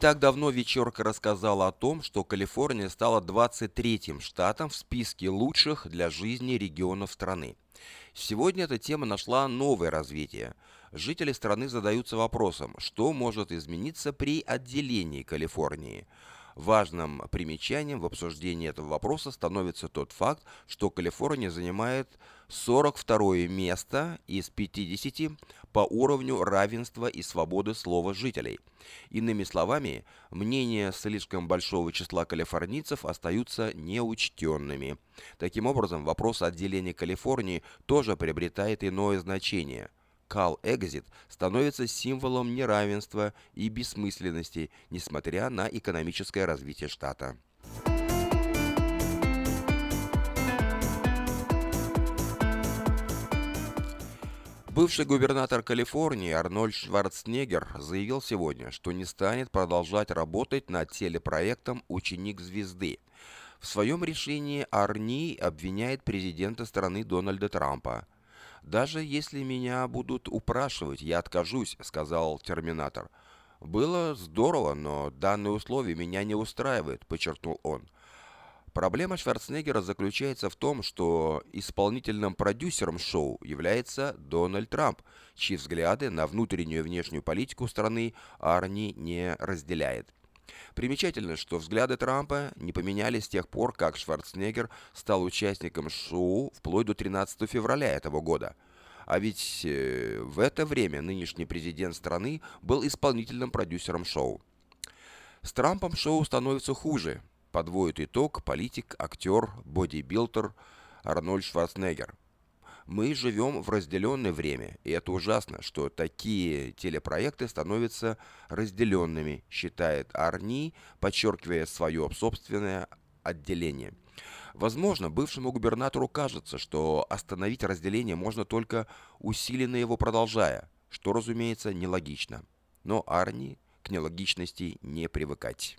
Так давно вечерка рассказала о том, что Калифорния стала 23-м штатом в списке лучших для жизни регионов страны. Сегодня эта тема нашла новое развитие. Жители страны задаются вопросом, что может измениться при отделении Калифорнии – Важным примечанием в обсуждении этого вопроса становится тот факт, что Калифорния занимает 42 место из 50 по уровню равенства и свободы слова жителей. Иными словами, мнения слишком большого числа калифорнийцев остаются неучтенными. Таким образом, вопрос отделения Калифорнии тоже приобретает иное значение – Кал Экзит становится символом неравенства и бессмысленности, несмотря на экономическое развитие штата. Бывший губернатор Калифорнии Арнольд Шварценеггер заявил сегодня, что не станет продолжать работать над телепроектом «Ученик звезды». В своем решении Арни обвиняет президента страны Дональда Трампа – «Даже если меня будут упрашивать, я откажусь», — сказал Терминатор. «Было здорово, но данные условия меня не устраивают», — подчеркнул он. Проблема Шварценеггера заключается в том, что исполнительным продюсером шоу является Дональд Трамп, чьи взгляды на внутреннюю и внешнюю политику страны Арни не разделяет. Примечательно, что взгляды Трампа не поменялись с тех пор, как Шварценеггер стал участником шоу вплоть до 13 февраля этого года. А ведь э, в это время нынешний президент страны был исполнительным продюсером шоу. С Трампом шоу становится хуже, подводит итог политик, актер, бодибилдер Арнольд Шварценеггер. Мы живем в разделенное время, и это ужасно, что такие телепроекты становятся разделенными, считает Арни, подчеркивая свое собственное отделение. Возможно, бывшему губернатору кажется, что остановить разделение можно только усиленно его продолжая, что, разумеется, нелогично. Но Арни к нелогичности не привыкать.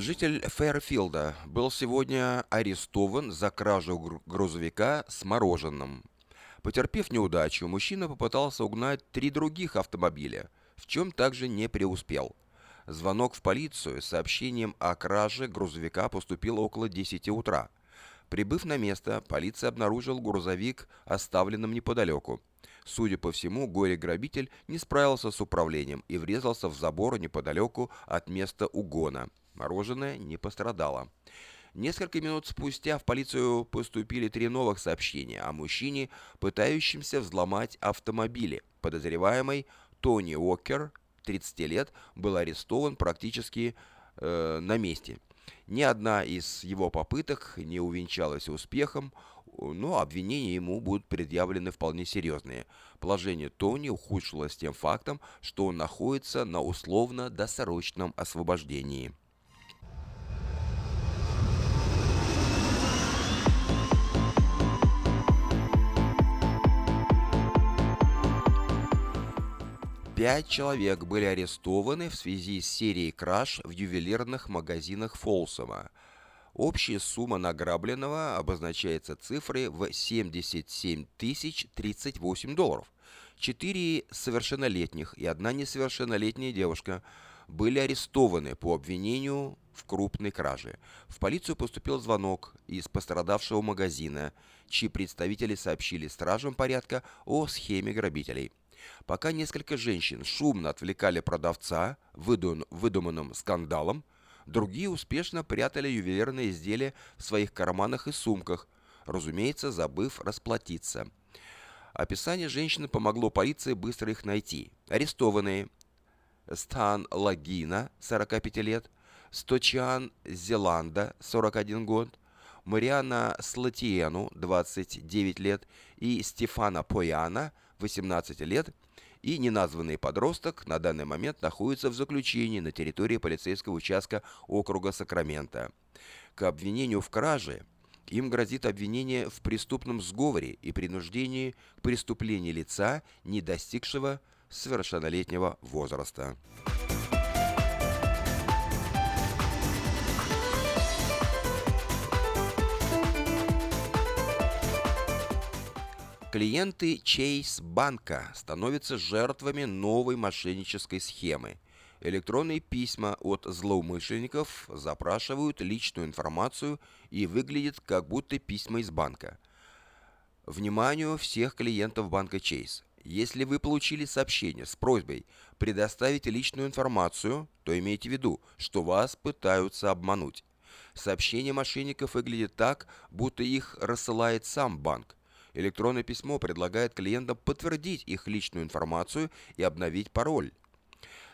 Житель Фэрфилда был сегодня арестован за кражу грузовика с мороженым. Потерпев неудачу, мужчина попытался угнать три других автомобиля, в чем также не преуспел. Звонок в полицию с сообщением о краже грузовика поступил около 10 утра. Прибыв на место, полиция обнаружила грузовик, оставленным неподалеку. Судя по всему, горе-грабитель не справился с управлением и врезался в забор неподалеку от места угона. Мороженое не пострадало. Несколько минут спустя в полицию поступили три новых сообщения о мужчине, пытающемся взломать автомобили. Подозреваемый Тони Уокер, 30 лет, был арестован практически э, на месте. Ни одна из его попыток не увенчалась успехом, но обвинения ему будут предъявлены вполне серьезные. Положение Тони ухудшилось тем фактом, что он находится на условно-досрочном освобождении. Пять человек были арестованы в связи с серией краж в ювелирных магазинах Фолсома. Общая сумма награбленного обозначается цифрой в 77 тысяч 38 долларов. Четыре совершеннолетних и одна несовершеннолетняя девушка были арестованы по обвинению в крупной краже. В полицию поступил звонок из пострадавшего магазина, чьи представители сообщили стражам порядка о схеме грабителей. Пока несколько женщин шумно отвлекали продавца выдум выдуманным скандалом, другие успешно прятали ювелирные изделия в своих карманах и сумках, разумеется, забыв расплатиться. Описание женщины помогло полиции быстро их найти. Арестованные Стан Лагина, 45 лет, Сточан Зеланда, 41 год, Мариана Слатиену, 29 лет, и Стефана Пояна, 18 лет, и неназванный подросток на данный момент находится в заключении на территории полицейского участка округа Сакрамента. К обвинению в краже им грозит обвинение в преступном сговоре и принуждении к преступлению лица, не достигшего совершеннолетнего возраста. Клиенты Chase банка становятся жертвами новой мошеннической схемы. Электронные письма от злоумышленников запрашивают личную информацию и выглядят как будто письма из банка. Вниманию всех клиентов банка Chase. Если вы получили сообщение с просьбой предоставить личную информацию, то имейте в виду, что вас пытаются обмануть. Сообщение мошенников выглядит так, будто их рассылает сам банк. Электронное письмо предлагает клиентам подтвердить их личную информацию и обновить пароль.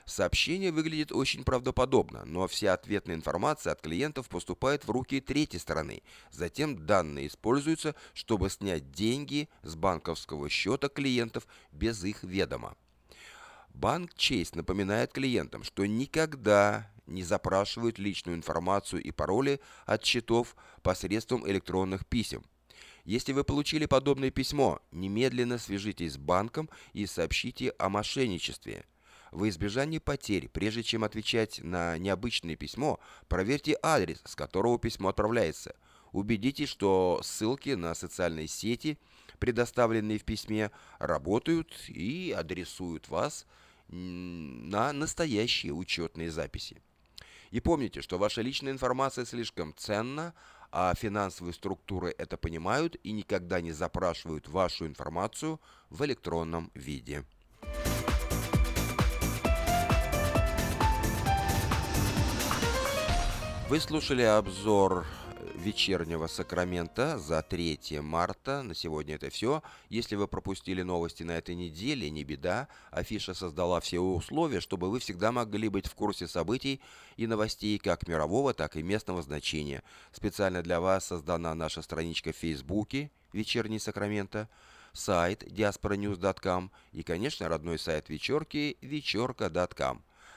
Сообщение выглядит очень правдоподобно, но вся ответная информация от клиентов поступает в руки третьей стороны. Затем данные используются, чтобы снять деньги с банковского счета клиентов без их ведома. Банк Chase напоминает клиентам, что никогда не запрашивают личную информацию и пароли от счетов посредством электронных писем. Если вы получили подобное письмо, немедленно свяжитесь с банком и сообщите о мошенничестве. В избежание потерь, прежде чем отвечать на необычное письмо, проверьте адрес, с которого письмо отправляется. Убедитесь, что ссылки на социальные сети, предоставленные в письме, работают и адресуют вас на настоящие учетные записи. И помните, что ваша личная информация слишком ценна, а финансовые структуры это понимают и никогда не запрашивают вашу информацию в электронном виде. Вы слушали обзор вечернего Сакрамента за 3 марта. На сегодня это все. Если вы пропустили новости на этой неделе, не беда. Афиша создала все условия, чтобы вы всегда могли быть в курсе событий и новостей как мирового, так и местного значения. Специально для вас создана наша страничка в Фейсбуке «Вечерний Сакрамента», сайт diasporanews.com и, конечно, родной сайт вечерки вечерка.com.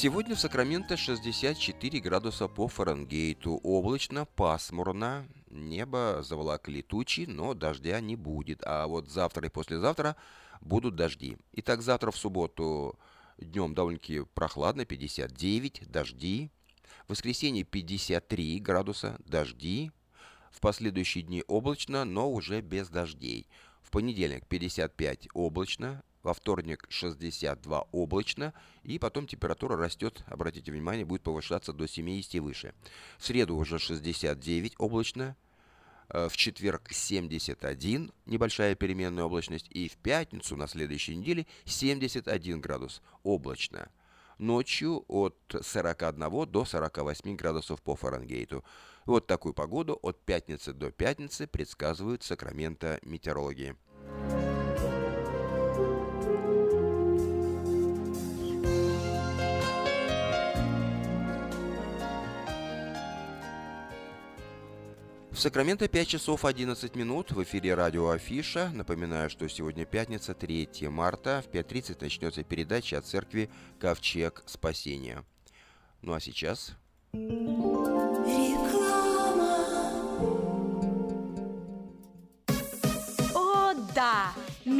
Сегодня в Сакраменто 64 градуса по Фаренгейту. Облачно, пасмурно. Небо заволокли тучи, но дождя не будет. А вот завтра и послезавтра будут дожди. Итак, завтра в субботу днем довольно-таки прохладно, 59, дожди. В воскресенье 53 градуса, дожди. В последующие дни облачно, но уже без дождей. В понедельник 55 облачно, во вторник 62 облачно, и потом температура растет, обратите внимание, будет повышаться до 70 и выше. В среду уже 69 облачно, э, в четверг 71, небольшая переменная облачность, и в пятницу на следующей неделе 71 градус облачно. Ночью от 41 до 48 градусов по Фаренгейту. Вот такую погоду от пятницы до пятницы предсказывают Сакраменто метеорологи. В Сакраменто 5 часов 11 минут в эфире радио Афиша. Напоминаю, что сегодня пятница, 3 марта. В 5.30 начнется передача от церкви «Ковчег спасения». Ну а сейчас...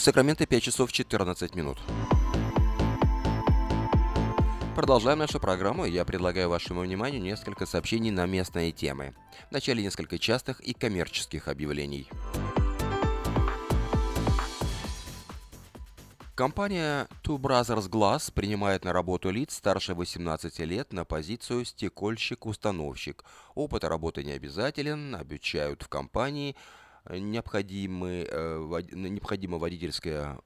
В Сакраменто 5 часов 14 минут. Продолжаем нашу программу, я предлагаю вашему вниманию несколько сообщений на местные темы. Вначале несколько частых и коммерческих объявлений. Компания Two Brothers Glass принимает на работу лиц старше 18 лет на позицию стекольщик-установщик. Опыт работы не обязателен, обучают в компании – необходимы, э, необходимо водительское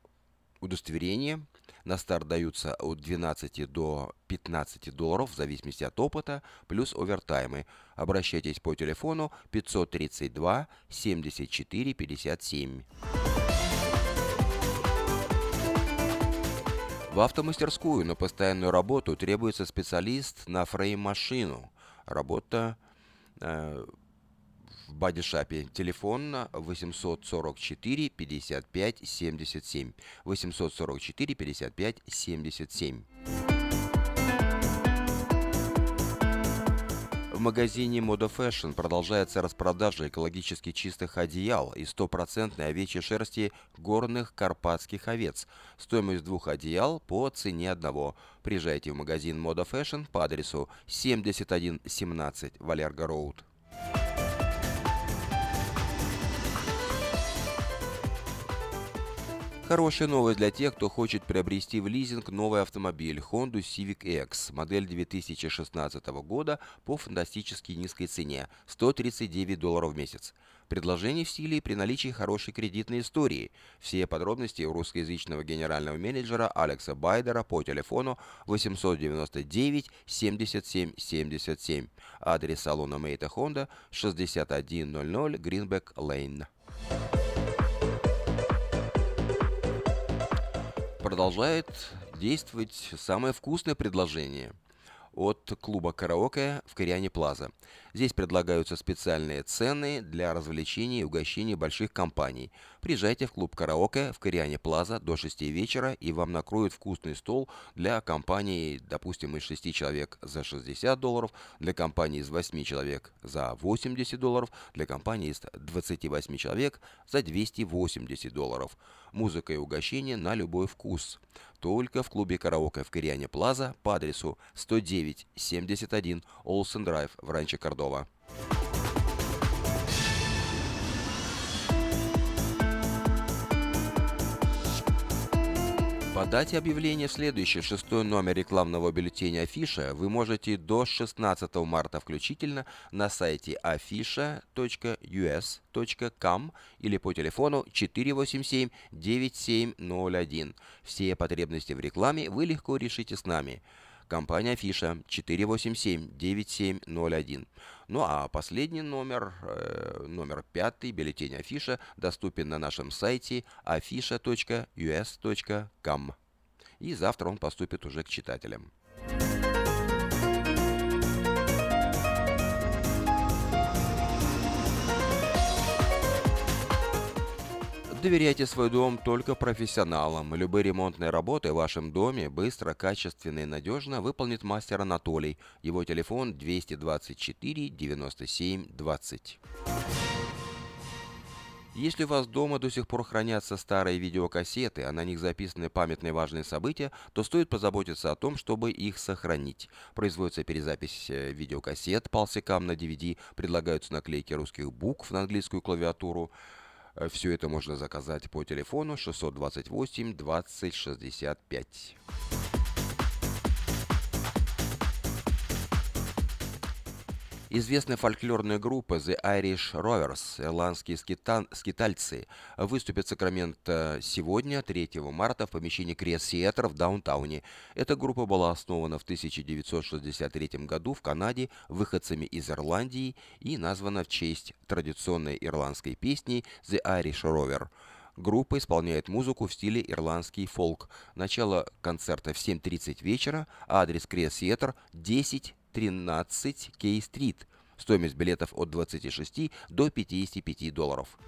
удостоверение. На старт даются от 12 до 15 долларов в зависимости от опыта, плюс овертаймы. Обращайтесь по телефону 532 74 57. В автомастерскую на постоянную работу требуется специалист на фрейм-машину. Работа э, в Бадишапе. Телефон 844 55 77. 844 55 77. В магазине Moda Fashion продолжается распродажа экологически чистых одеял из стопроцентной овечьей шерсти горных карпатских овец. Стоимость двух одеял по цене одного. Приезжайте в магазин Moda Fashion по адресу 7117 Валерго Роуд. Хорошая новость для тех, кто хочет приобрести в лизинг новый автомобиль Honda Civic X, модель 2016 года по фантастически низкой цене – 139 долларов в месяц. Предложение в силе при наличии хорошей кредитной истории. Все подробности у русскоязычного генерального менеджера Алекса Байдера по телефону 899 77 77. Адрес салона Мейта Honda 6100 Greenback Lane. Продолжает действовать самое вкусное предложение от клуба «Караоке» в Кориане Плаза. Здесь предлагаются специальные цены для развлечений и угощений больших компаний. Приезжайте в клуб «Караоке» в Кориане Плаза до 6 вечера, и вам накроют вкусный стол для компании, допустим, из 6 человек за 60 долларов, для компании из 8 человек за 80 долларов, для компании из 28 человек за 280 долларов. Музыка и угощение на любой вкус. Только в клубе «Караоке» в Кориане Плаза по адресу 10971 Олсен Драйв в Ранче Кордова. Подать объявление в следующий шестой номер рекламного бюллетеня Афиша вы можете до 16 марта включительно на сайте afisha.us.com или по телефону 487-9701. Все потребности в рекламе вы легко решите с нами. Компания Афиша 487-9701. Ну а последний номер, э, номер пятый, бюллетень Афиша, доступен на нашем сайте afisha.us.com. И завтра он поступит уже к читателям. Доверяйте свой дом только профессионалам. Любые ремонтные работы в вашем доме быстро, качественно и надежно выполнит мастер Анатолий. Его телефон 224 97 20. Если у вас дома до сих пор хранятся старые видеокассеты, а на них записаны памятные важные события, то стоит позаботиться о том, чтобы их сохранить. Производится перезапись э, видеокассет полсекам на DVD, предлагаются наклейки русских букв на английскую клавиатуру. Э, Все это можно заказать по телефону 628 20 65. Известная фольклорная группа The Irish Rovers, ирландские скитан, скитальцы, выступит в Сакраменто сегодня, 3 марта, в помещении Крест Сиэтр в даунтауне. Эта группа была основана в 1963 году в Канаде выходцами из Ирландии и названа в честь традиционной ирландской песни The Irish Rover. Группа исполняет музыку в стиле ирландский фолк. Начало концерта в 7.30 вечера, адрес Крест Сиэтр 10 13 Кей-стрит. Стоимость билетов от 26 до 55 долларов.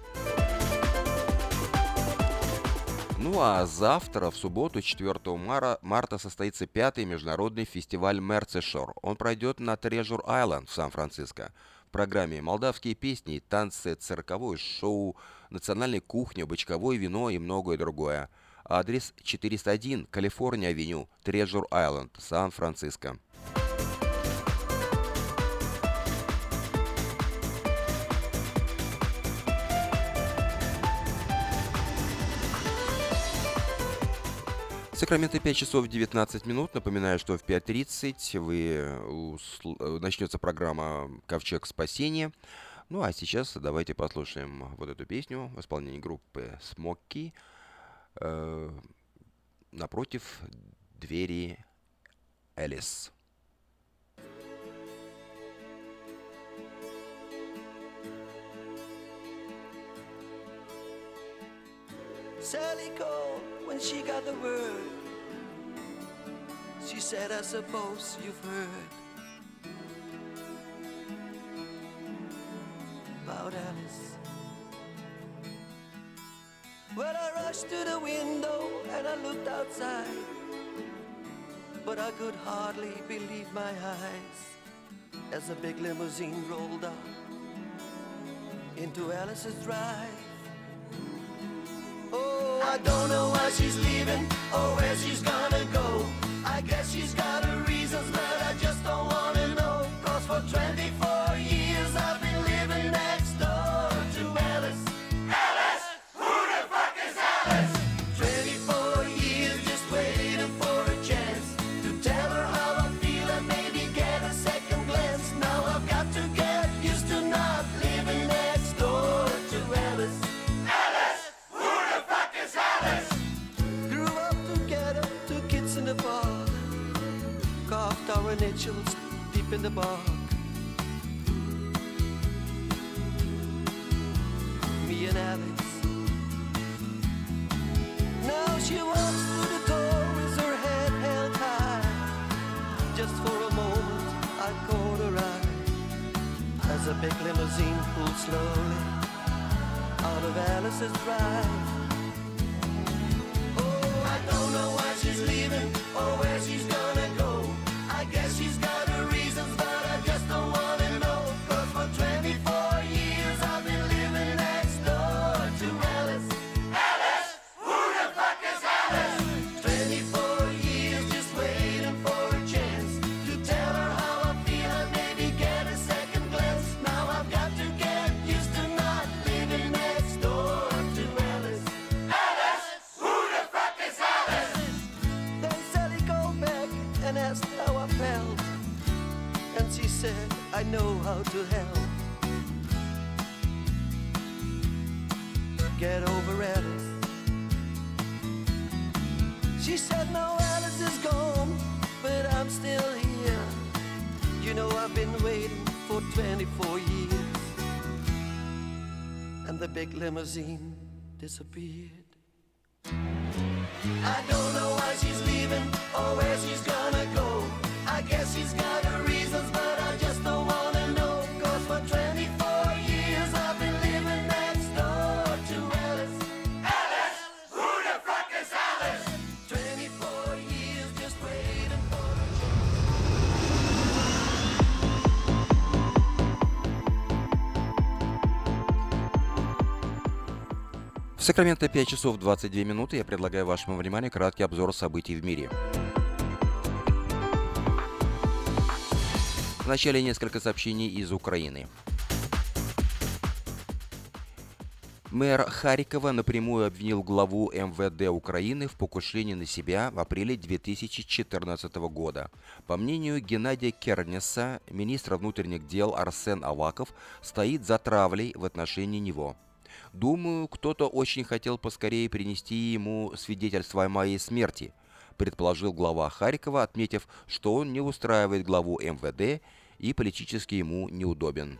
Ну а завтра, в субботу, 4 мара, марта, состоится пятый международный фестиваль Мерцешор. Он пройдет на Трежур Айленд в Сан-Франциско. В программе молдавские песни, танцы, цирковое шоу, национальная кухня, бочковое вино и многое другое. Адрес 401 Калифорния-авеню, Трежур Айленд, Сан-Франциско. Сакраменто 5 часов 19 минут. Напоминаю, что в 5.30 вы усл... начнется программа «Ковчег спасения». Ну а сейчас давайте послушаем вот эту песню в исполнении группы «Смокки» э, напротив двери Элис. Sally called when she got the word. She said, I suppose you've heard about Alice. Well, I rushed to the window and I looked outside, but I could hardly believe my eyes as a big limousine rolled up into Alice's drive. I don't know why she's leaving or where she's gonna go. I guess she's got her reasons, but I just don't wanna know. Cause for 24 years I've been our deep in the bark. Me and Alice. Now she walks through the door with her head held high. Just for a moment, I caught her eye as a big limousine pulled slowly out of Alice's drive. Oh, I don't know why she's leaving or where she's Get over Alice. She said, No, Alice is gone, but I'm still here. You know, I've been waiting for 24 years. And the big limousine disappeared. I don't know why she's leaving or where she's gonna go. I guess she's got her reasons, Сакраменто 5 часов 22 минуты. Я предлагаю вашему вниманию краткий обзор событий в мире. Вначале несколько сообщений из Украины. Мэр Харькова напрямую обвинил главу МВД Украины в покушении на себя в апреле 2014 года. По мнению Геннадия Кернеса, министра внутренних дел Арсен Аваков стоит за травлей в отношении него. Думаю, кто-то очень хотел поскорее принести ему свидетельство о моей смерти, предположил глава Харькова, отметив, что он не устраивает главу МВД и политически ему неудобен.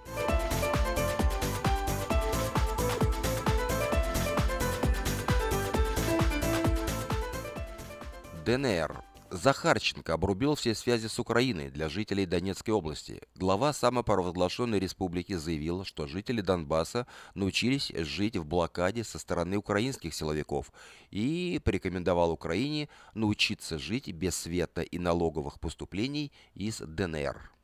ДНР. Захарченко обрубил все связи с Украиной для жителей Донецкой области. Глава самопровозглашенной республики заявил, что жители Донбасса научились жить в блокаде со стороны украинских силовиков и порекомендовал Украине научиться жить без света и налоговых поступлений из ДНР.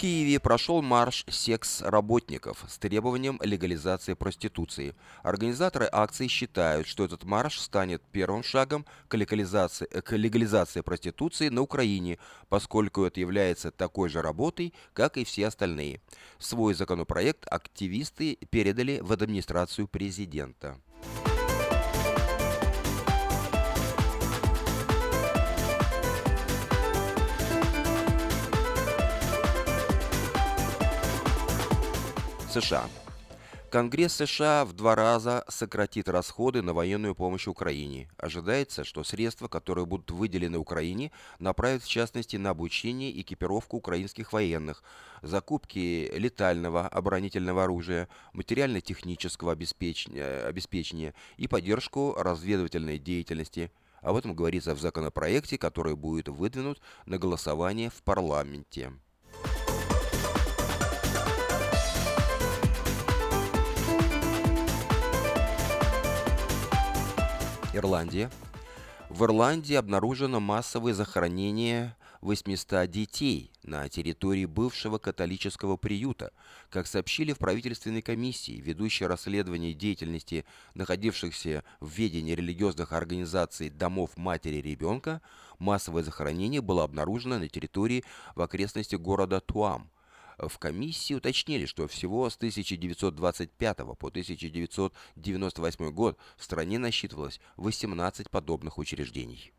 Киеве прошел марш секс-работников с требованием легализации проституции. Организаторы акции считают, что этот марш станет первым шагом к легализации, к легализации проституции на Украине, поскольку это является такой же работой, как и все остальные. Свой законопроект активисты передали в администрацию президента. США. Конгресс США в два раза сократит расходы на военную помощь Украине. Ожидается, что средства, которые будут выделены Украине, направят в частности на обучение и экипировку украинских военных, закупки летального оборонительного оружия, материально-технического обеспечения, обеспечения и поддержку разведывательной деятельности. Об этом говорится в законопроекте, который будет выдвинут на голосование в парламенте. Ирландия. В Ирландии обнаружено массовое захоронение 800 детей на территории бывшего католического приюта. Как сообщили в правительственной комиссии, ведущей расследование деятельности находившихся в ведении религиозных организаций домов матери ребенка, массовое захоронение было обнаружено на территории в окрестности города Туам. В комиссии уточнили, что всего с 1925 по 1998 год в стране насчитывалось 18 подобных учреждений.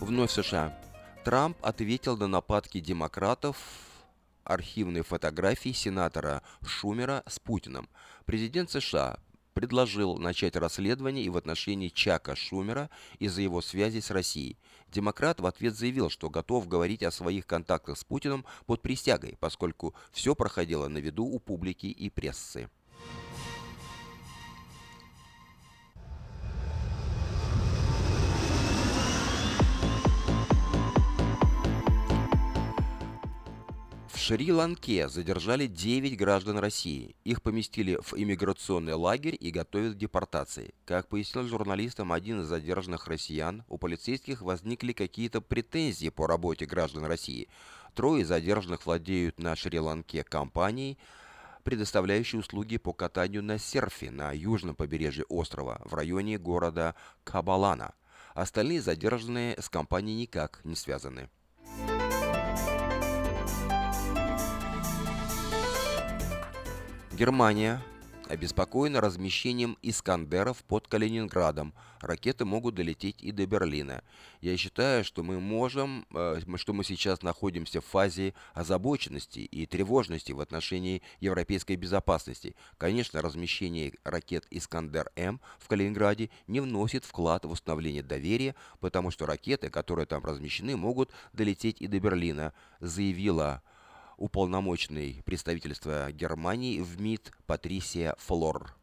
Вновь США. Трамп ответил на нападки демократов архивной фотографии сенатора Шумера с Путиным. Президент США предложил начать расследование и в отношении Чака Шумера из-за его связи с Россией. Демократ в ответ заявил, что готов говорить о своих контактах с Путиным под присягой, поскольку все проходило на виду у публики и прессы. Шри-Ланке задержали 9 граждан России. Их поместили в иммиграционный лагерь и готовят к депортации. Как пояснил журналистам один из задержанных россиян, у полицейских возникли какие-то претензии по работе граждан России. Трое задержанных владеют на Шри-Ланке компанией, предоставляющей услуги по катанию на серфе на южном побережье острова в районе города Кабалана. Остальные задержанные с компанией никак не связаны. Германия обеспокоена размещением «Искандеров» под Калининградом. Ракеты могут долететь и до Берлина. Я считаю, что мы можем, э, что мы сейчас находимся в фазе озабоченности и тревожности в отношении европейской безопасности. Конечно, размещение ракет «Искандер-М» в Калининграде не вносит вклад в установление доверия, потому что ракеты, которые там размещены, могут долететь и до Берлина, заявила уполномоченный представительства Германии в МИД Патрисия Флор.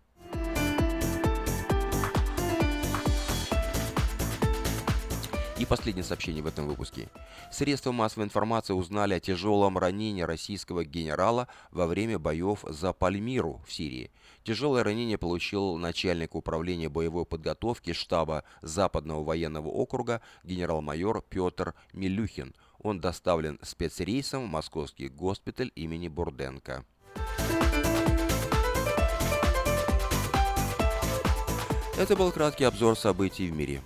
И последнее сообщение в этом выпуске. Средства массовой информации узнали о тяжелом ранении российского генерала во время боев за Пальмиру в Сирии. Тяжелое ранение получил начальник управления боевой подготовки штаба Западного военного округа генерал-майор Петр Милюхин. Он доставлен спецрейсом в московский госпиталь имени Бурденко. Это был краткий обзор событий в мире.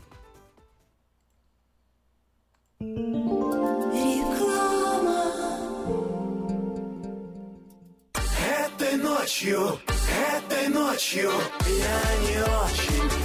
Этой ночью, этой ночью я не очень.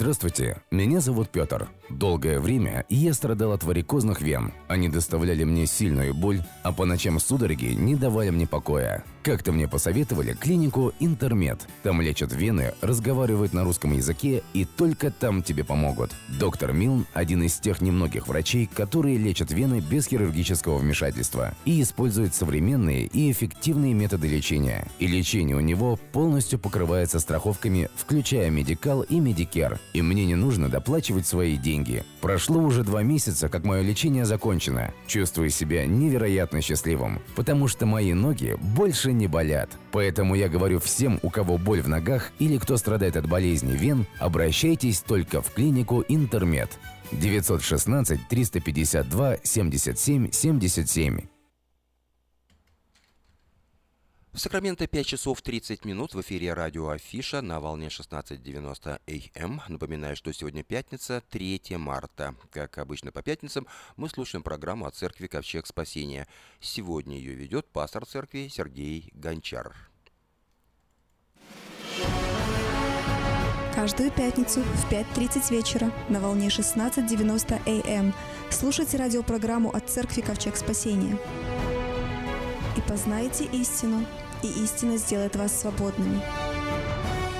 Здравствуйте, меня зовут Петр. Долгое время я страдал от варикозных вен. Они доставляли мне сильную боль, а по ночам судороги не давали мне покоя. Как-то мне посоветовали клинику Интермед. Там лечат вены, разговаривают на русском языке и только там тебе помогут. Доктор Милн – один из тех немногих врачей, которые лечат вены без хирургического вмешательства и используют современные и эффективные методы лечения. И лечение у него полностью покрывается страховками, включая Medi-Cal и Medicare. И мне не нужно доплачивать свои деньги. Прошло уже два месяца, как мое лечение закончено. Чувствую себя невероятно счастливым, потому что мои ноги больше не болят. Поэтому я говорю всем, у кого боль в ногах или кто страдает от болезни вен, обращайтесь только в клинику Интермед. 916 352 77 77. В Сакраменто 5 часов 30 минут в эфире радио Афиша на волне 16.90 АМ. Напоминаю, что сегодня пятница, 3 марта. Как обычно по пятницам мы слушаем программу о церкви Ковчег Спасения. Сегодня ее ведет пастор церкви Сергей Гончар. Каждую пятницу в 5.30 вечера на волне 16.90 АМ слушайте радиопрограмму от Церкви Ковчег Спасения. И познаете истину, и истина сделает вас свободными.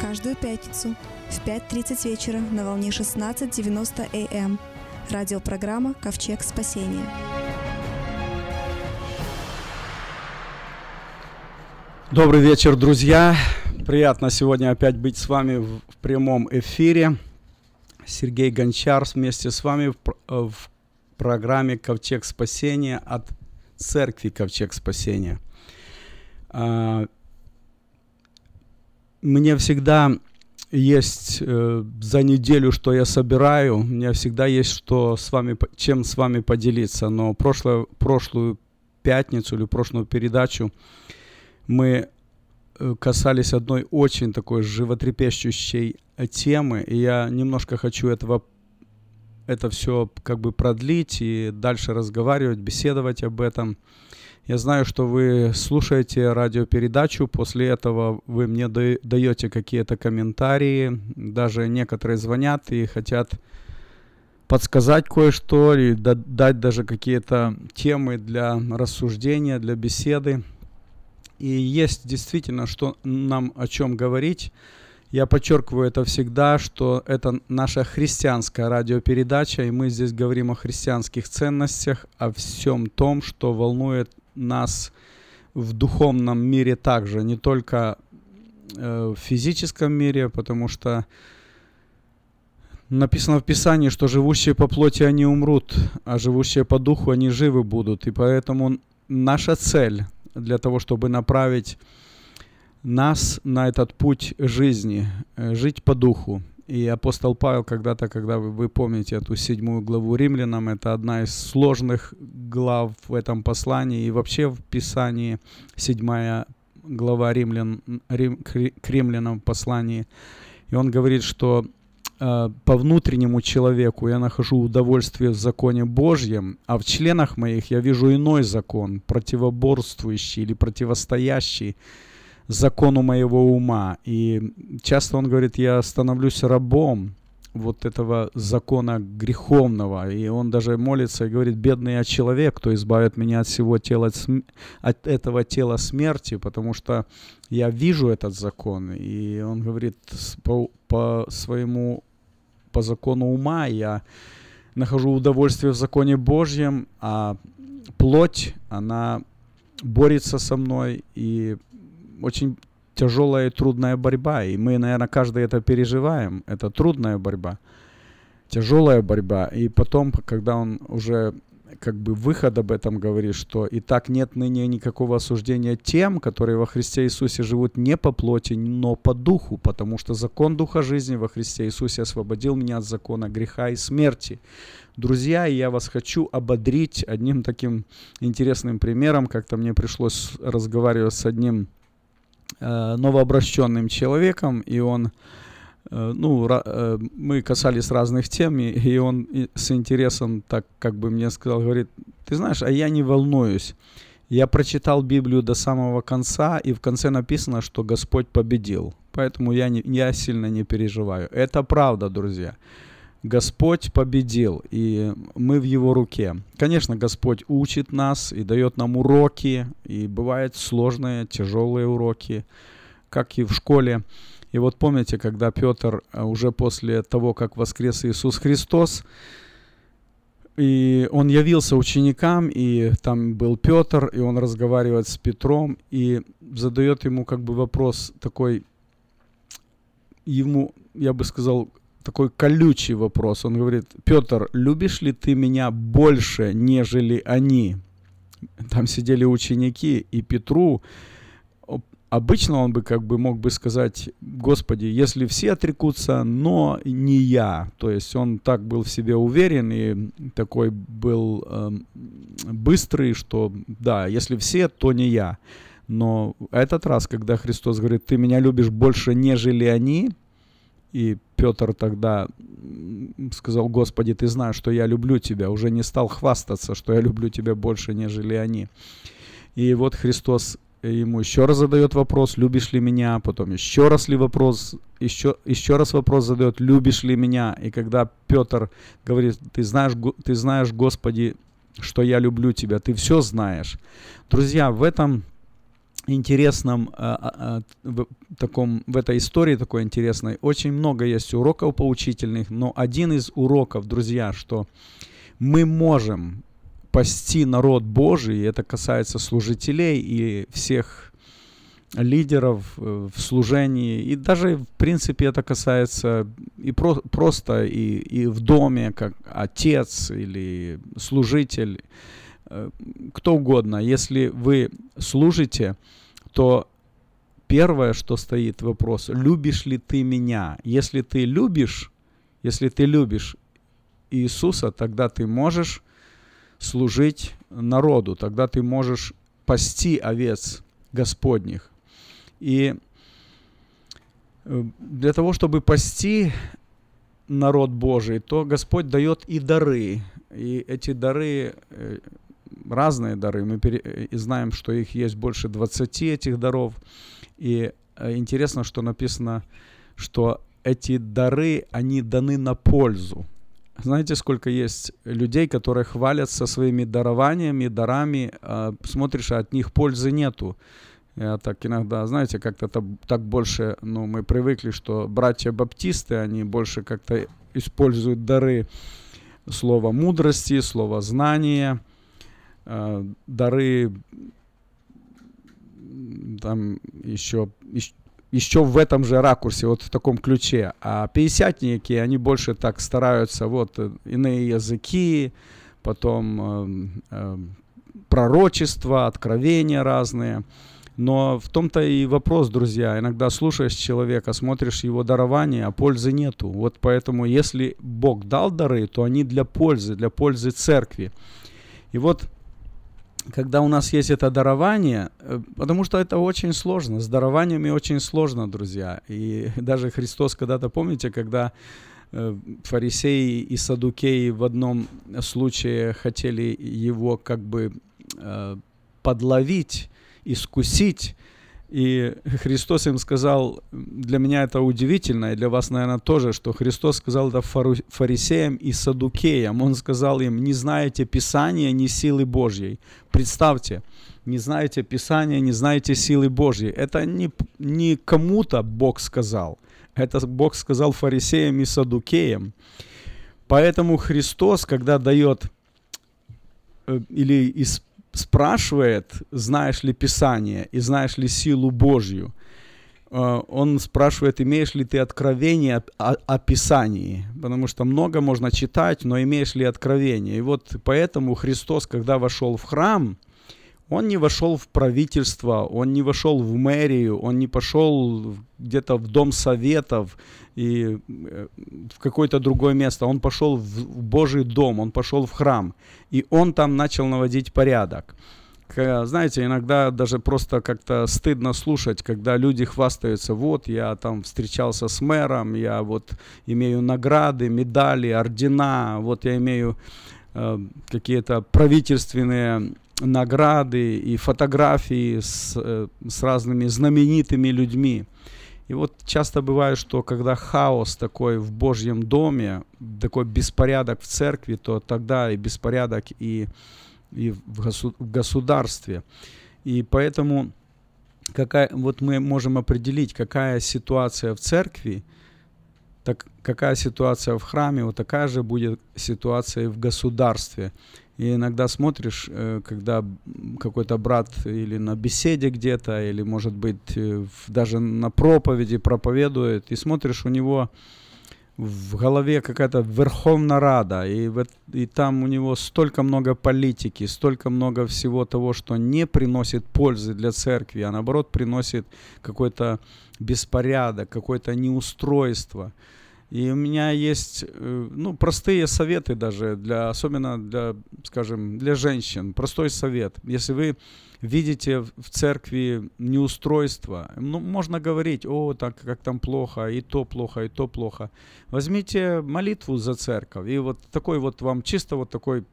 Каждую пятницу в 5.30 вечера на волне 16.90 АМ радиопрограмма Ковчег Спасения. Добрый вечер, друзья. Приятно сегодня опять быть с вами в, прямом эфире. Сергей Гончар вместе с вами в программе «Ковчег спасения» от Церкви «Ковчег спасения». А, Мне всегда есть э, за неделю, что я собираю, у меня всегда есть что с вами, чем с вами поделиться. Но прошлую, прошлую пятницу или прошлую передачу мы э, касались одной очень такой животрепещущей темы, и я немножко хочу этого это все как бы продлить и дальше разговаривать, беседовать об этом. Я знаю, что вы слушаете радиопередачу, после этого вы мне да- даете какие-то комментарии, даже некоторые звонят и хотят подсказать кое-что или да- дать даже какие-то темы для рассуждения, для беседы. И есть действительно, что нам о чем говорить. Я подчеркиваю это всегда, что это наша христианская радиопередача, и мы здесь говорим о христианских ценностях, о всем том, что волнует нас в духовном мире также, не только э, в физическом мире, потому что написано в Писании, что живущие по плоти они умрут, а живущие по духу они живы будут. И поэтому наша цель для того, чтобы направить нас на этот путь жизни, э, жить по духу. И апостол Павел когда-то, когда вы, вы помните эту седьмую главу римлянам, это одна из сложных глав в этом послании и вообще в Писании, седьмая глава римлян, рим, к римлянам послании. И он говорит, что э, по внутреннему человеку я нахожу удовольствие в законе Божьем, а в членах моих я вижу иной закон, противоборствующий или противостоящий закону моего ума. И часто он говорит, я становлюсь рабом вот этого закона греховного. И он даже молится и говорит, бедный я человек, кто избавит меня от всего тела, от этого тела смерти, потому что я вижу этот закон. И он говорит, по, по своему, по закону ума я нахожу удовольствие в законе Божьем, а плоть, она борется со мной, и очень тяжелая и трудная борьба. И мы, наверное, каждый это переживаем. Это трудная борьба, тяжелая борьба. И потом, когда он уже как бы выход об этом говорит, что и так нет ныне никакого осуждения тем, которые во Христе Иисусе живут не по плоти, но по духу, потому что закон духа жизни во Христе Иисусе освободил меня от закона греха и смерти. Друзья, я вас хочу ободрить одним таким интересным примером. Как-то мне пришлось разговаривать с одним новообращенным человеком, и он, э, ну, э, мы касались разных тем, и, он с интересом, так как бы мне сказал, говорит, ты знаешь, а я не волнуюсь. Я прочитал Библию до самого конца, и в конце написано, что Господь победил. Поэтому я, не, я сильно не переживаю. Это правда, друзья. Господь победил, и мы в Его руке. Конечно, Господь учит нас и дает нам уроки, и бывают сложные, тяжелые уроки, как и в школе. И вот помните, когда Петр э, уже после того, как воскрес Иисус Христос, и он явился ученикам, и там был Петр, и он разговаривает с Петром, и задает ему как бы вопрос такой, ему, я бы сказал, такой колючий вопрос. Он говорит, Петр, любишь ли ты меня больше, нежели они? Там сидели ученики, и Петру, обычно он бы как бы мог бы сказать, Господи, если все отрекутся, но не я. То есть он так был в себе уверен и такой был э, быстрый, что да, если все, то не я. Но этот раз, когда Христос говорит, ты меня любишь больше, нежели они, и Петр тогда сказал, Господи, ты знаешь, что я люблю тебя, уже не стал хвастаться, что я люблю тебя больше, нежели они. И вот Христос ему еще раз задает вопрос, любишь ли меня, потом еще раз ли вопрос, еще, еще раз вопрос задает, любишь ли меня. И когда Петр говорит, ты знаешь, ты знаешь, Господи, что я люблю тебя, ты все знаешь. Друзья, в этом интересном э, э, в таком в этой истории такой интересной. Очень много есть уроков поучительных, но один из уроков, друзья, что мы можем пасти народ Божий, это касается служителей и всех лидеров э, в служении, и даже, в принципе, это касается и про, просто и, и в доме, как отец или служитель, кто угодно. Если вы служите, то первое, что стоит вопрос, любишь ли ты меня? Если ты любишь, если ты любишь Иисуса, тогда ты можешь служить народу, тогда ты можешь пасти овец Господних. И э, для того, чтобы пасти народ Божий, то Господь дает и дары. И эти дары э, разные дары. Мы пере... Знаем, что их есть больше 20 этих даров. И э, интересно, что написано, что эти дары, они даны на пользу. Знаете, сколько есть людей, которые хвалятся своими дарованиями, дарами, а смотришь, а от них пользы нету. Я так иногда, знаете, как-то так больше, ну, мы привыкли, что братья-баптисты, они больше как-то используют дары слова мудрости, слова знания, э, дары там еще, еще в этом же ракурсе, вот в таком ключе. А пятидесятники, они больше так стараются, вот э, иные языки, потом э, э, пророчества, откровения разные. Но в том-то и вопрос, друзья. Иногда слушаешь человека, смотришь его дарование, а пользы нету. Вот поэтому, если Бог дал дары, то они для пользы, для пользы церкви. И вот когда у нас есть это дарование, э, потому что это очень сложно, с дарованиями очень сложно, друзья. И даже Христос когда-то, помните, когда э, фарисеи и садукеи в одном случае хотели его как бы э, подловить, искусить, и Христос им сказал, для меня это удивительно, и для вас, наверное, тоже, что Христос сказал это фарисеям и садукеям. Он сказал им, не знаете Писания, ни силы Божьей. Представьте, не знаете Писания, не знаете силы Божьей. Это не, не кому-то Бог сказал. Это Бог сказал фарисеям и садукеям. Поэтому Христос, когда дает э, или из спрашивает, знаешь ли Писание и знаешь ли силу Божью, э, он спрашивает, имеешь ли ты откровение о, о Писании, потому что много можно читать, но имеешь ли откровение. И вот поэтому Христос, когда вошел в храм, он не вошел в правительство, он не вошел в мэрию, он не пошел где-то в дом советов и э, в какое-то другое место. Он пошел в Божий дом, он пошел в храм. И он там начал наводить порядок. Знаете, иногда даже просто как-то стыдно слушать, когда люди хвастаются, вот я там встречался с мэром, я вот имею награды, медали, ордена, вот я имею э, какие-то правительственные награды и фотографии с, э, с разными знаменитыми людьми. И вот часто бывает, что когда хаос такой в Божьем доме, такой беспорядок в церкви, то тогда и беспорядок и, и в, госу- в государстве. И поэтому какая, вот мы можем определить, какая ситуация в церкви, так какая ситуация в храме, вот такая же будет ситуация и в государстве. И иногда смотришь, э, когда какой-то брат или на беседе где-то, или, может быть, э, даже на проповеди проповедует, и смотришь, у него в голове какая-то Верховная Рада, и, и там у него столько много политики, столько много всего того, что не приносит пользы для церкви, а наоборот приносит какой-то беспорядок, какое-то неустройство. И у меня есть, э, ну, простые советы даже, для, особенно для, скажем, для женщин. Простой совет. Если вы видите в церкви неустройство, ну, можно говорить, о, так, как там плохо, и то плохо, и то плохо. Возьмите молитву за церковь. И вот такой вот вам чисто вот такой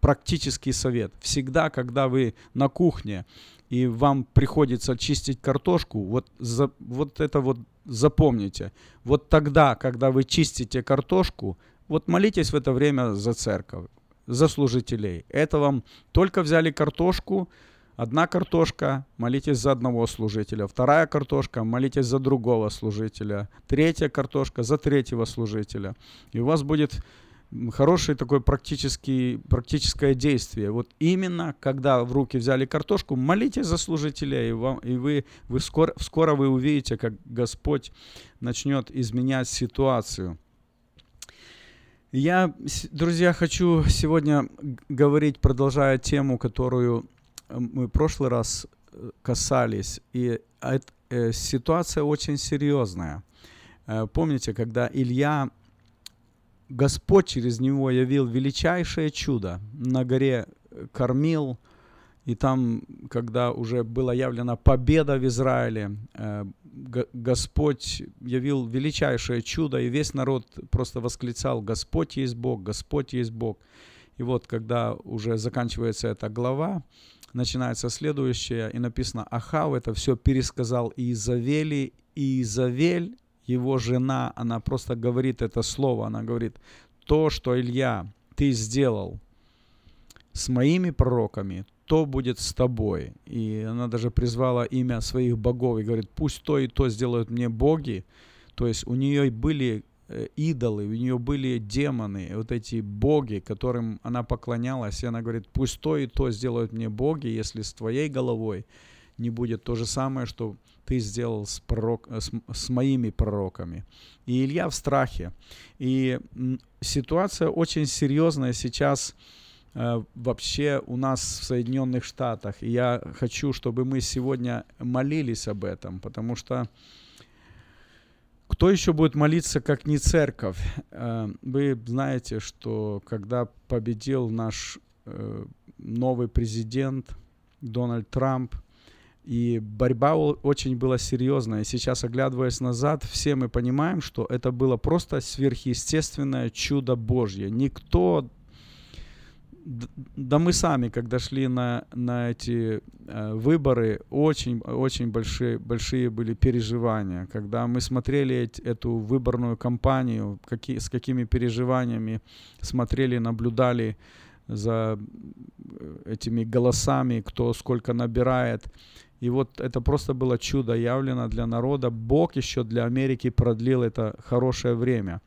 практический совет. Всегда, когда вы на кухне и вам приходится чистить картошку, вот, за, вот это вот запомните. Вот тогда, когда вы чистите картошку, вот молитесь в это время за церковь, за служителей. Это вам только взяли картошку, одна картошка, молитесь за одного служителя, вторая картошка, молитесь за другого служителя, третья картошка за третьего служителя. И у вас будет хорошее такое практический, практическое действие. Вот именно, когда в руки взяли картошку, молитесь за служителей, и, вам, и вы, вы скоро, скоро вы увидите, как Господь начнет изменять ситуацию. Я, друзья, хочу сегодня говорить, продолжая тему, которую мы в прошлый раз э, касались. И э, ситуация очень серьезная. Э, помните, когда Илья Господь через него явил величайшее чудо. На горе кормил, и там, когда уже была явлена победа в Израиле, э, Господь явил величайшее чудо, и весь народ просто восклицал, Господь есть Бог, Господь есть Бог. И вот, когда уже заканчивается эта глава, начинается следующее, и написано, Ахав это все пересказал Иезавели, и Иезавель его жена, она просто говорит это слово, она говорит, то, что Илья, ты сделал с моими пророками, то будет с тобой. И она даже призвала имя своих богов и говорит, пусть то и то сделают мне боги. То есть у нее были э, идолы, у нее были демоны, вот эти боги, которым она поклонялась, и она говорит, пусть то и то сделают мне боги, если с твоей головой не будет то же самое, что ты сделал с, пророк, э, с, с моими пророками. И Илья в страхе. И ситуация очень серьезная сейчас э, вообще у нас в Соединенных Штатах. И я хочу, чтобы мы сегодня молились об этом, потому что кто еще будет молиться, как не церковь? Э, Вы знаете, что когда победил наш новый президент Дональд Трамп, и борьба очень была серьезная. Сейчас, оглядываясь назад, все мы понимаем, что это было просто сверхъестественное чудо Божье. Никто да мы сами, когда шли на, на эти э, выборы, очень, очень большие, большие были переживания. Когда мы смотрели эт- эту выборную кампанию, какие, с какими переживаниями смотрели, наблюдали за э, этими голосами, кто сколько набирает. И вот это просто было чудо явлено для народа. Бог еще для Америки продлил это хорошее время.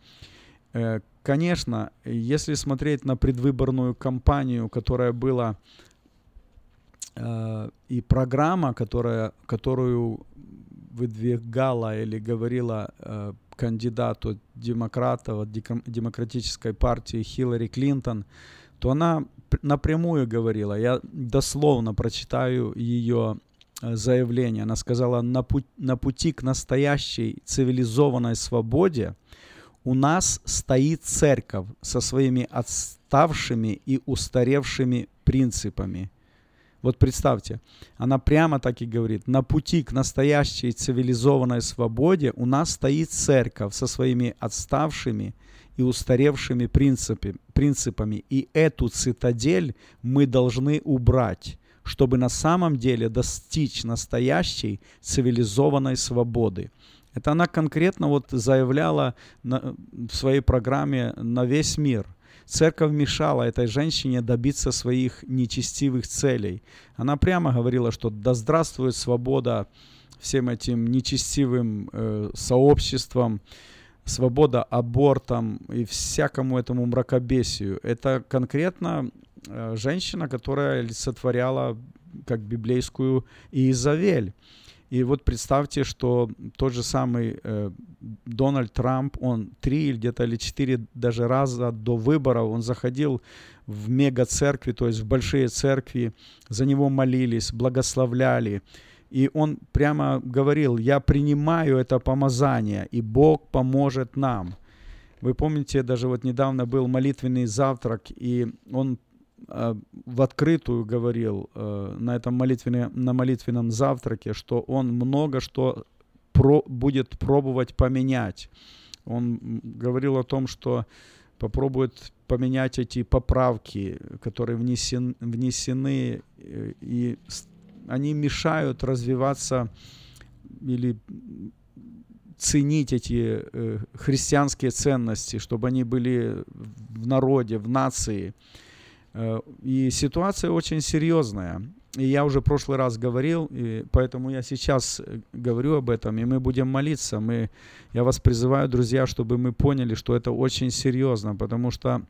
Э, Конечно, если смотреть на предвыборную кампанию, которая была, э, и программа, которая, которую выдвигала или говорила э, кандидату демократов от демократической партии Хиллари Клинтон, то она напрямую говорила, я дословно прочитаю ее заявление. Она сказала, на, пу- на пути к настоящей цивилизованной свободе у нас стоит церковь со своими отставшими и устаревшими принципами. Вот представьте, она прямо так и говорит, на пути к настоящей цивилизованной свободе у нас стоит церковь со своими отставшими и устаревшими принципи, принципами. И эту цитадель мы должны убрать, чтобы на самом деле достичь настоящей цивилизованной свободы. Это она конкретно вот заявляла на- в своей программе на весь мир. Церковь мешала этой женщине добиться своих нечестивых целей. Она прямо говорила, что да здравствует свобода всем этим нечестивым э, сообществам, свобода абортам и всякому этому мракобесию. Это конкретно женщина, которая олицетворяла как библейскую Иезавель. И вот представьте, что тот же самый э, Дональд Трамп, он три или где-то или четыре даже раза до выборов, он заходил в мега-церкви, то есть в большие церкви, за него молились, благословляли. И он прямо говорил, я принимаю это помазание, и Бог поможет нам. Вы помните, даже вот недавно был молитвенный завтрак, и он э, в открытую говорил э, на этом молитвенном, на молитвенном завтраке, что он много что про, будет пробовать поменять. Он говорил о том, что попробует поменять эти поправки, которые внесен, внесены, э, и они мешают развиваться или ценить эти э, христианские ценности, чтобы они были в народе, в нации. Э, И ситуация очень серьезная. И я уже в прошлый раз говорил, и поэтому я сейчас э, говорю об этом, и мы будем молиться. Мы, я вас призываю, друзья, чтобы мы поняли, что это очень серьезно, потому что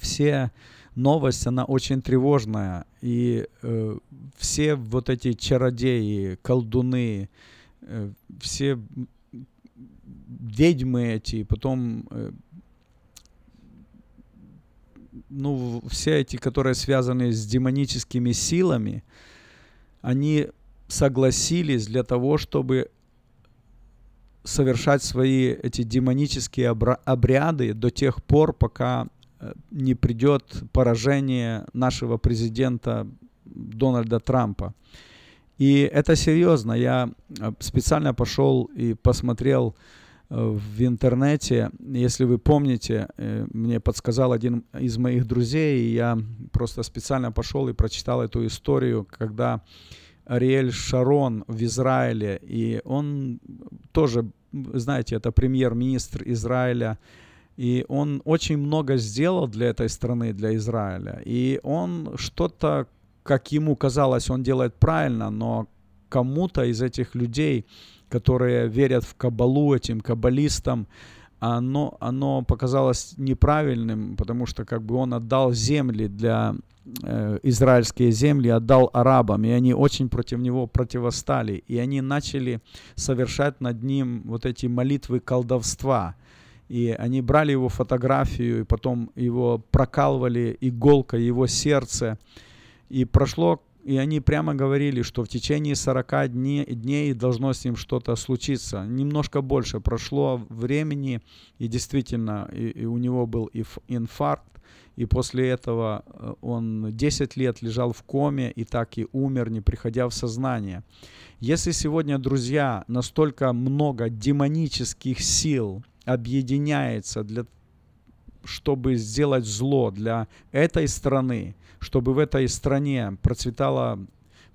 все новость, она очень тревожная. И э, все вот эти чародеи, колдуны, э, все ведьмы эти, потом э, ну, все эти, которые связаны с демоническими силами, они согласились для того, чтобы совершать свои эти демонические обряды до тех пор, пока э, не придет поражение нашего президента Дональда Трампа. И это серьезно. Я э, специально пошел и посмотрел в интернете, если вы помните, э, мне подсказал один из моих друзей, и я просто специально пошел и прочитал эту историю, когда Ариэль Шарон в Израиле, и он тоже, знаете, это премьер-министр Израиля, и он очень много сделал для этой страны, для Израиля. И он что-то, как ему казалось, он делает правильно, но кому-то из этих людей, которые верят в кабалу, этим каббалистам, оно, оно показалось неправильным, потому что как бы он отдал земли для э, израильские земли, отдал арабам, и они очень против него противостали, и они начали совершать над ним вот эти молитвы колдовства. И они брали его фотографию, и потом его прокалывали иголкой его сердце. И прошло и они прямо говорили, что в течение 40 дней, дней должно с ним что-то случиться. Немножко больше прошло времени, и действительно, и, и у него был инфаркт, и после этого э, он 10 лет лежал в коме и так и умер, не приходя в сознание. Если сегодня, друзья, настолько много демонических сил объединяется для чтобы сделать зло для этой страны, чтобы в этой стране процветало,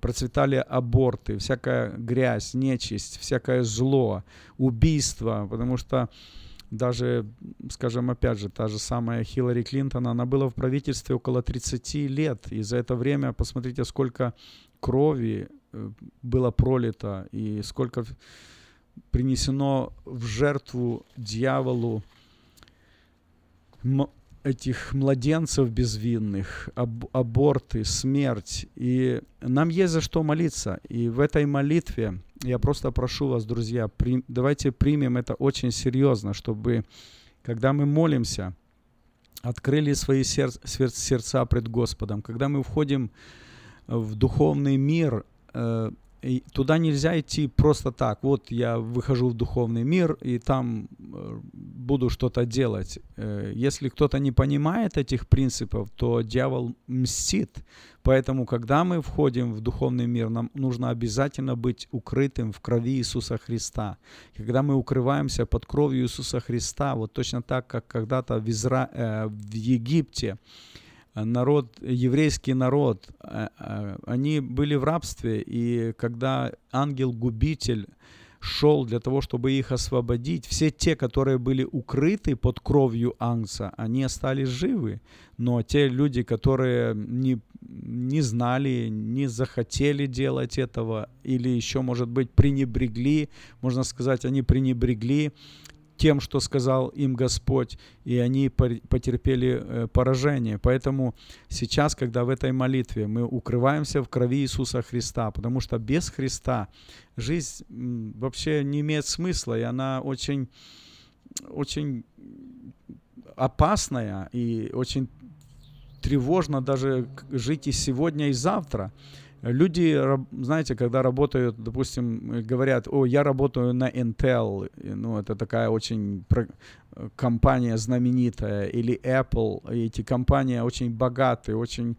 процветали аборты, всякая грязь, нечисть, всякое зло, убийство, потому что даже, скажем, опять же, та же самая Хиллари Клинтон, она была в правительстве около 30 лет, и за это время, посмотрите, сколько крови э, было пролито, и сколько принесено в жертву дьяволу этих младенцев безвинных, аб аборты, смерть. И нам есть за что молиться. И в этой молитве я просто прошу вас, друзья, при, давайте примем это очень серьезно, чтобы, когда мы молимся, открыли свои сер сердца пред Господом. Когда мы входим в духовный мир, э, туда нельзя идти просто так. Вот я выхожу в духовный мир и там э, буду что-то делать. Э, если кто-то не понимает этих принципов, то дьявол мстит. Поэтому, когда мы входим в духовный мир, нам нужно обязательно быть укрытым в крови Иисуса Христа. Когда мы укрываемся под кровью Иисуса Христа, вот точно так, как когда-то в, Изра... э, в Египте, народ, еврейский народ, э, э, они были в рабстве, и когда ангел-губитель шел для того, чтобы их освободить, все те, которые были укрыты под кровью ангса, они остались живы. Но те люди, которые не, не знали, не захотели делать этого, или еще, может быть, пренебрегли, можно сказать, они пренебрегли тем, что сказал им Господь, и они потерпели э, поражение. Поэтому сейчас, когда в этой молитве мы укрываемся в крови Иисуса Христа, потому что без Христа жизнь вообще не имеет смысла, и она очень, очень опасная и очень тревожно даже жить и сегодня, и завтра. Люди, знаете, когда работают, допустим, говорят, о, я работаю на Intel, ну, это такая очень компания знаменитая, или Apple, эти компании очень богатые, очень,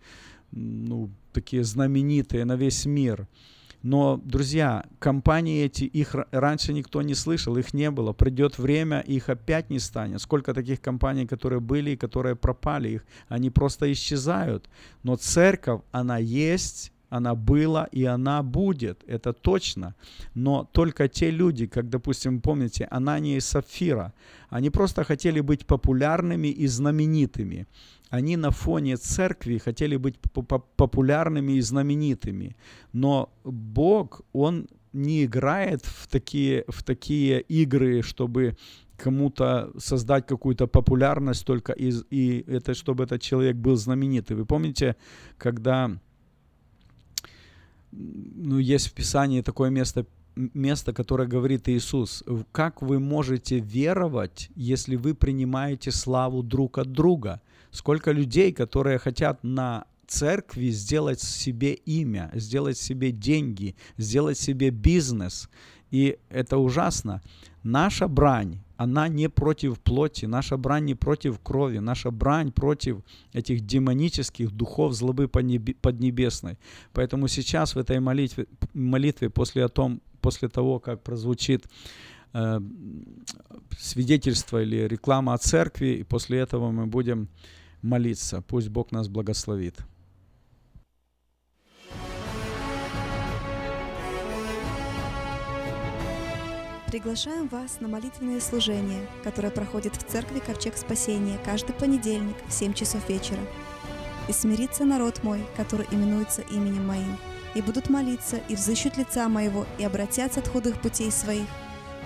ну, такие знаменитые на весь мир. Но, друзья, компании эти, их раньше никто не слышал, их не было. Придет время, их опять не станет. Сколько таких компаний, которые были и которые пропали, их, они просто исчезают. Но церковь, она есть, она была и она будет, это точно. Но только те люди, как, допустим, помните, Анания и Сафира, они просто хотели быть популярными и знаменитыми. Они на фоне церкви хотели быть популярными и знаменитыми. Но Бог, Он не играет в такие, в такие игры, чтобы кому-то создать какую-то популярность только из, и это чтобы этот человек был знаменитый. Вы помните, когда ну, есть в Писании такое место, место, которое говорит Иисус. Как вы можете веровать, если вы принимаете славу друг от друга? Сколько людей, которые хотят на церкви сделать себе имя, сделать себе деньги, сделать себе бизнес. И это ужасно. Наша брань, она не против плоти, наша брань не против крови, наша брань против этих демонических духов злобы поднебесной. Поэтому сейчас в этой молитве, молитве после, о том, после того, как прозвучит э, свидетельство или реклама о церкви, и после этого мы будем молиться. Пусть Бог нас благословит. Приглашаем вас на молитвенное служение, которое проходит в церкви Ковчег Спасения каждый понедельник в 7 часов вечера. «И смирится народ мой, который именуется именем моим, и будут молиться, и взыщут лица моего, и обратятся от худых путей своих,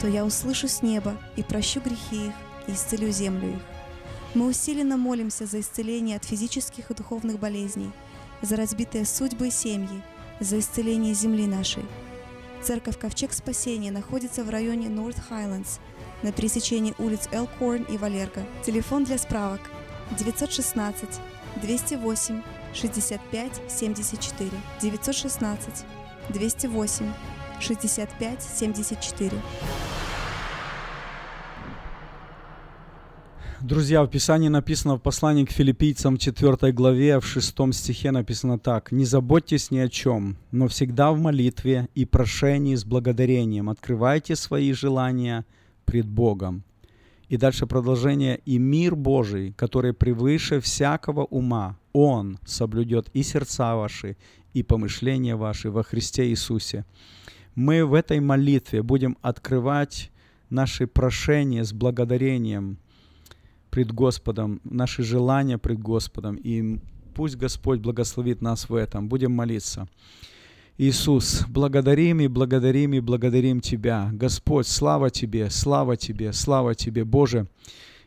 то я услышу с неба и прощу грехи их, и исцелю землю их. Мы усиленно молимся за исцеление от физических и духовных болезней, за разбитые судьбы и семьи, за исцеление земли нашей. Церковь Ковчег Спасения находится в районе North Highlands на пересечении улиц Элкорн и Валерго. Телефон для справок 916 208 65 74 916 208 65 74 Друзья, в Писании написано в послании к филиппийцам 4 главе, в 6 стихе написано так. «Не заботьтесь ни о чем, но всегда в молитве и прошении с благодарением открывайте свои желания пред Богом». И дальше продолжение. «И мир Божий, который превыше всякого ума, Он соблюдет и сердца ваши, и помышления ваши во Христе Иисусе». Мы в этой молитве будем открывать наши прошения с благодарением – пред Господом, наши желания пред Господом. И пусть Господь благословит нас в этом. Будем молиться. Иисус, благодарим и благодарим и благодарим Тебя. Господь, слава Тебе, слава Тебе, слава Тебе, Боже.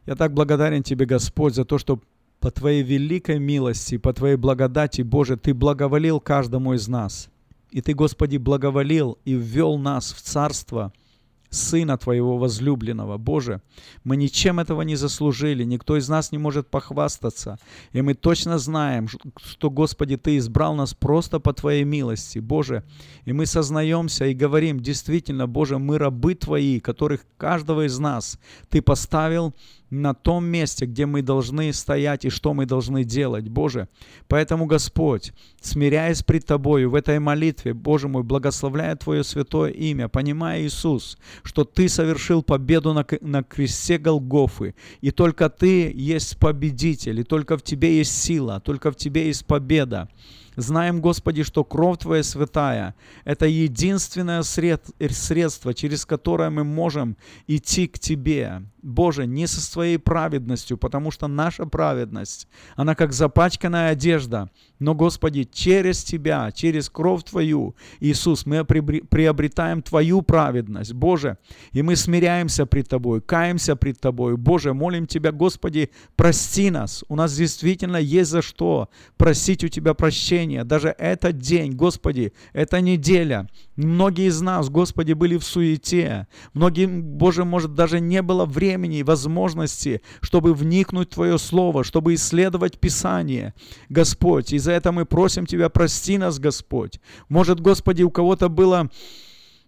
Я так благодарен Тебе, Господь, за то, что по Твоей великой милости, по Твоей благодати, Боже, Ты благоволил каждому из нас. И Ты, Господи, благоволил и ввел нас в Царство – Сына Твоего возлюбленного. Боже, мы ничем этого не заслужили, никто из нас не может похвастаться. И мы точно знаем, что, Господи, Ты избрал нас просто по Твоей милости, Боже. И мы сознаемся и говорим, действительно, Боже, мы рабы Твои, которых каждого из нас Ты поставил на том месте, где мы должны стоять и что мы должны делать, Боже. Поэтому, Господь, смиряясь пред Тобою в этой молитве, Боже мой, благословляя Твое святое имя, понимая, Иисус, что Ты совершил победу на, на кресте Голгофы, и только Ты есть победитель, и только в Тебе есть сила, только в Тебе есть победа. Знаем, Господи, что кровь Твоя святая – это единственное средство, через которое мы можем идти к Тебе. Боже, не со своей праведностью, потому что наша праведность, она как запачканная одежда. Но, Господи, через Тебя, через кровь Твою, Иисус, мы приобретаем Твою праведность, Боже, и мы смиряемся пред Тобой, каемся пред Тобой. Боже, молим Тебя, Господи, прости нас. У нас действительно есть за что просить у Тебя прощения. Даже этот день, Господи, эта неделя, многие из нас, Господи, были в суете. Многим, Боже, может, даже не было времени и возможности, чтобы вникнуть в Твое Слово, чтобы исследовать Писание. Господь, и за это мы просим Тебя, прости нас, Господь. Может, Господи, у кого-то было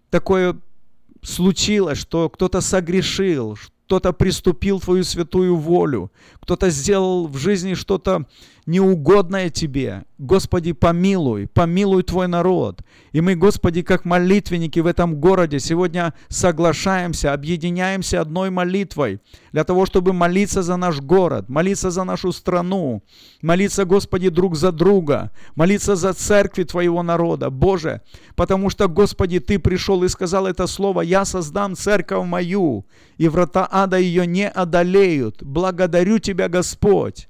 такое случилось, что кто-то согрешил, кто-то приступил Твою святую волю, кто-то сделал в жизни что-то неугодное Тебе. Господи, помилуй, помилуй Твой народ. И мы, Господи, как молитвенники в этом городе сегодня соглашаемся, объединяемся одной молитвой для того, чтобы молиться за наш город, молиться за нашу страну, молиться, Господи, друг за друга, молиться за церкви Твоего народа, Боже, потому что, Господи, Ты пришел и сказал это слово, «Я создам церковь мою, и врата ада ее не одолеют». Благодарю Тебя, Господь.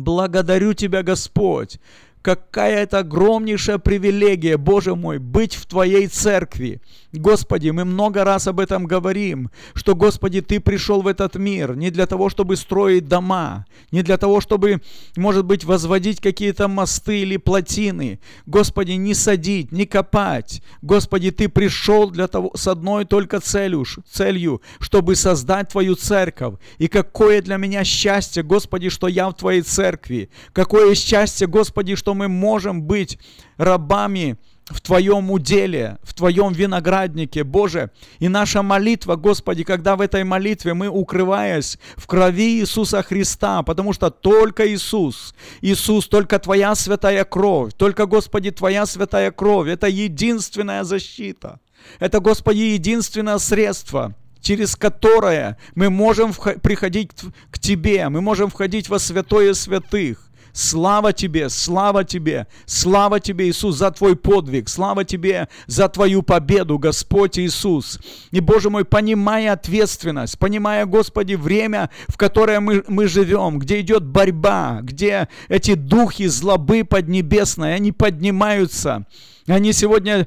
Благодарю Тебя, Господь. Какая это огромнейшая привилегия, Боже мой, быть в Твоей церкви. Господи, мы много раз об этом говорим, что, Господи, Ты пришел в этот мир не для того, чтобы строить дома, не для того, чтобы, может быть, возводить какие-то мосты или плотины. Господи, не садить, не копать. Господи, Ты пришел для того, с одной только целью, целью, чтобы создать Твою церковь. И какое для меня счастье, Господи, что я в Твоей церкви. Какое счастье, Господи, что мы можем быть рабами в Твоем уделе, в Твоем винограднике, Боже. И наша молитва, Господи, когда в этой молитве мы, укрываясь в крови Иисуса Христа, потому что только Иисус, Иисус, только Твоя святая кровь, только, Господи, Твоя святая кровь, это единственная защита. Это, Господи, единственное средство, через которое мы можем приходить к Тебе, мы можем входить во святое святых. Слава Тебе, слава Тебе, слава Тебе, Иисус, за Твой подвиг, слава Тебе за Твою победу, Господь Иисус. И, Боже мой, понимая ответственность, понимая, Господи, время, в которое мы, мы живем, где идет борьба, где эти духи злобы поднебесной, они поднимаются. Они сегодня,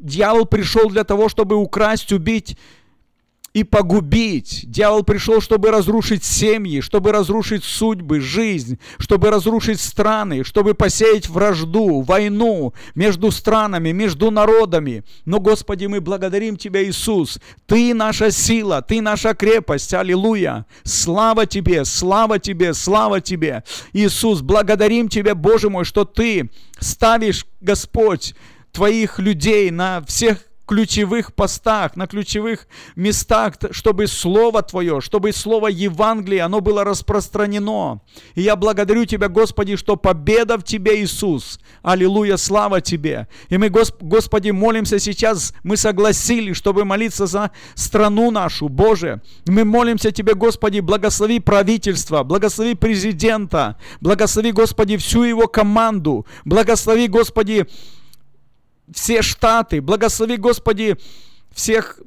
дьявол пришел для того, чтобы украсть, убить и погубить. Дьявол пришел, чтобы разрушить семьи, чтобы разрушить судьбы, жизнь, чтобы разрушить страны, чтобы посеять вражду, войну между странами, между народами. Но, Господи, мы благодарим Тебя, Иисус. Ты наша сила, Ты наша крепость. Аллилуйя. Слава Тебе, слава Тебе, слава Тебе. Иисус, благодарим Тебя, Боже мой, что Ты ставишь, Господь, Твоих людей на всех ключевых постах, на ключевых местах, чтобы Слово Твое, чтобы Слово Евангелия, оно было распространено. И я благодарю Тебя, Господи, что победа в Тебе, Иисус. Аллилуйя, слава Тебе. И мы, Господи, молимся сейчас, мы согласились, чтобы молиться за страну нашу, Боже. Мы молимся Тебе, Господи, благослови правительство, благослови президента, благослови, Господи, всю его команду, благослови, Господи, все штаты, благослови, Господи, всех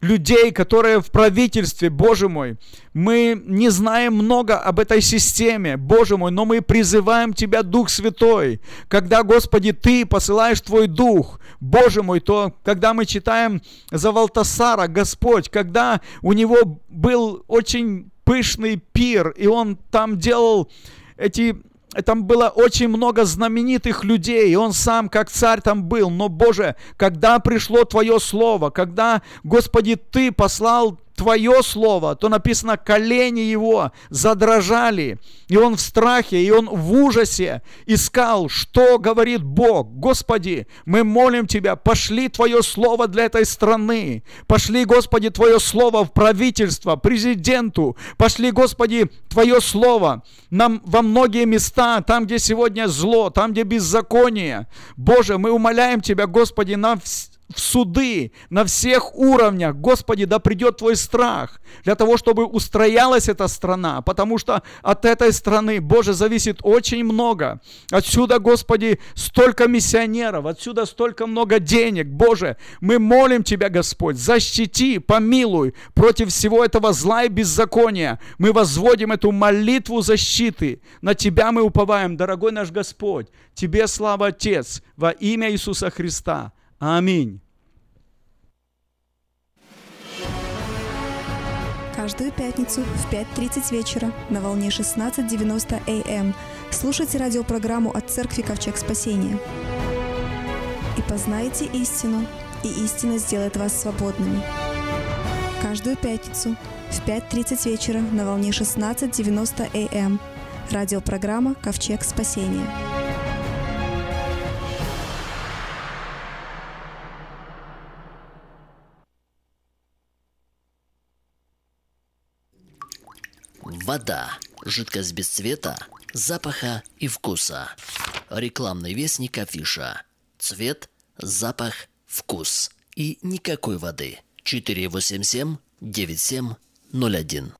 людей, которые в правительстве, Боже мой. Мы не знаем много об этой системе, Боже мой, но мы призываем Тебя, Дух Святой. Когда, Господи, Ты посылаешь Твой Дух, Боже мой, то когда мы читаем за Валтасара, Господь, когда у него был очень пышный пир, и он там делал эти там было очень много знаменитых людей, и он сам как царь там был. Но, Боже, когда пришло Твое Слово, когда, Господи, Ты послал Твое Слово, то написано, колени его задрожали, и он в страхе, и он в ужасе искал, что говорит Бог. Господи, мы молим Тебя, пошли Твое Слово для этой страны, пошли, Господи, Твое Слово в правительство, президенту, пошли, Господи, Твое Слово нам во многие места, там, где сегодня зло, там, где беззаконие. Боже, мы умоляем Тебя, Господи, на в суды на всех уровнях. Господи, да придет Твой страх для того, чтобы устроялась эта страна, потому что от этой страны, Боже, зависит очень много. Отсюда, Господи, столько миссионеров, отсюда столько много денег. Боже, мы молим Тебя, Господь, защити, помилуй против всего этого зла и беззакония. Мы возводим эту молитву защиты. На Тебя мы уповаем, дорогой наш Господь. Тебе слава, Отец, во имя Иисуса Христа. Аминь. Каждую пятницу в 5.30 вечера на волне 16.90 АМ эм слушайте радиопрограмму от Церкви Ковчег Спасения. И познайте истину, и истина сделает вас свободными. Каждую пятницу в 5.30 вечера на волне 16.90 АМ эм радиопрограмма «Ковчег спасения». Вода. Жидкость без цвета, запаха и вкуса. Рекламный вестник афиша. Цвет, запах, вкус. И никакой воды. 487 9701